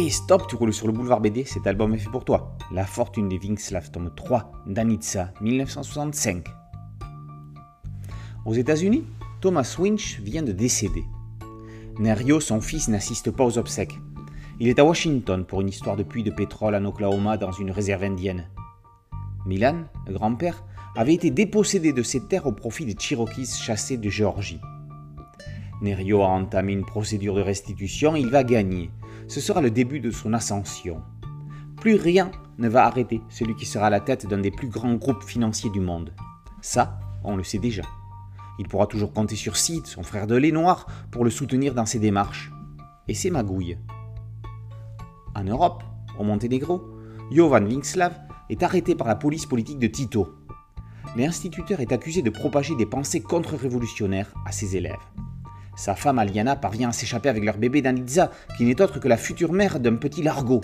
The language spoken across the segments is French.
Et stop, tu roules sur le boulevard BD, cet album est fait pour toi. La fortune des Vinxlav, tome 3, Danitza, 1965. Aux États-Unis, Thomas Winch vient de décéder. Nerio, son fils, n'assiste pas aux obsèques. Il est à Washington pour une histoire de puits de pétrole en Oklahoma dans une réserve indienne. Milan, le grand-père, avait été dépossédé de ses terres au profit des Cherokees chassés de Géorgie. Nerio a entamé une procédure de restitution et il va gagner. Ce sera le début de son ascension. Plus rien ne va arrêter celui qui sera à la tête d'un des plus grands groupes financiers du monde. Ça, on le sait déjà. Il pourra toujours compter sur Sid, son frère de lait noir, pour le soutenir dans ses démarches. Et ses magouilles. En Europe, au Monténégro, Jovan Vinslav est arrêté par la police politique de Tito. L'instituteur est accusé de propager des pensées contre-révolutionnaires à ses élèves. Sa femme Aliana parvient à s'échapper avec leur bébé Danitza, qui n'est autre que la future mère d'un petit largo.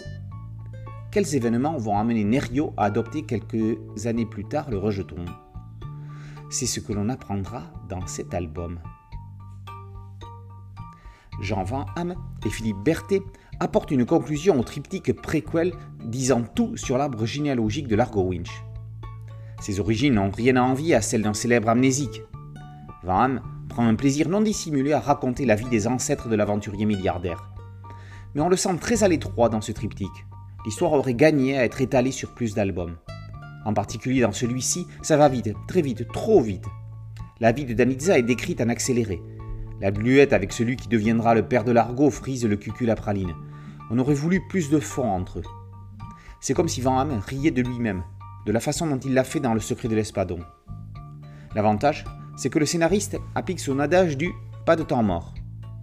Quels événements vont amener Nerio à adopter quelques années plus tard le rejeton? C'est ce que l'on apprendra dans cet album. Jean Van Hamme et Philippe Berthet apportent une conclusion au triptyque préquel disant tout sur l'arbre généalogique de Largo Winch. Ses origines n'ont rien à envier à celles d'un célèbre amnésique. Van Hamme prend un plaisir non dissimulé à raconter la vie des ancêtres de l'aventurier milliardaire. Mais on le sent très à l'étroit dans ce triptyque. L'histoire aurait gagné à être étalée sur plus d'albums. En particulier dans celui-ci, ça va vite, très vite, trop vite. La vie de Danitza est décrite en accéléré. La bluette avec celui qui deviendra le père de l'argot frise le cucul à praline. On aurait voulu plus de fond entre eux. C'est comme si Van Hamme riait de lui-même, de la façon dont il l'a fait dans Le secret de l'espadon. L'avantage, c'est que le scénariste applique son adage du pas de temps mort.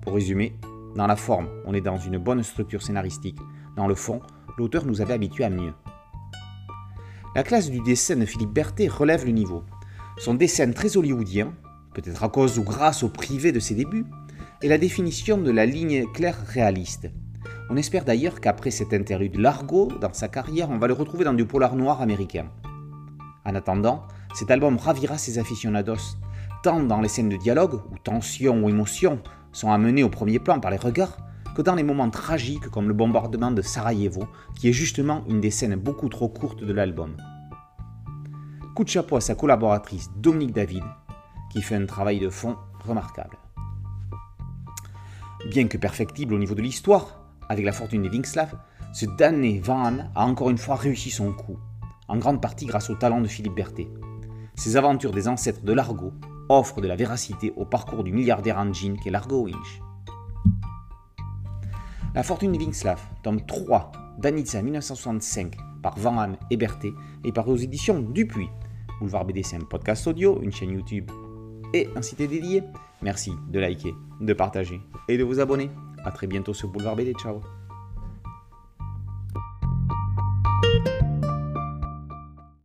Pour résumer, dans la forme, on est dans une bonne structure scénaristique. Dans le fond, l'auteur nous avait habitués à mieux. La classe du dessin de Philippe Berthet relève le niveau. Son dessin très hollywoodien, peut-être à cause ou grâce au privé de ses débuts, est la définition de la ligne claire réaliste. On espère d'ailleurs qu'après cet interlude largo dans sa carrière, on va le retrouver dans du polar noir américain. En attendant, cet album ravira ses aficionados tant dans les scènes de dialogue, où tension ou émotion sont amenées au premier plan par les regards, que dans les moments tragiques comme le bombardement de Sarajevo, qui est justement une des scènes beaucoup trop courtes de l'album. Coup de chapeau à sa collaboratrice Dominique David, qui fait un travail de fond remarquable. Bien que perfectible au niveau de l'histoire, avec la fortune des Vinxlav, ce damné Van a encore une fois réussi son coup, en grande partie grâce au talent de Philippe Berthet. Ses aventures des ancêtres de l'Argot offre de la véracité au parcours du milliardaire en jean qu'est Largo Winch. La fortune de Vinxlav, tome 3, Danitza 1965, par Van Hamme et Berthet, est paru aux éditions Dupuis. Boulevard BD, c'est un podcast audio, une chaîne YouTube et un site dédié. Merci de liker, de partager et de vous abonner. A très bientôt sur Boulevard BD. Ciao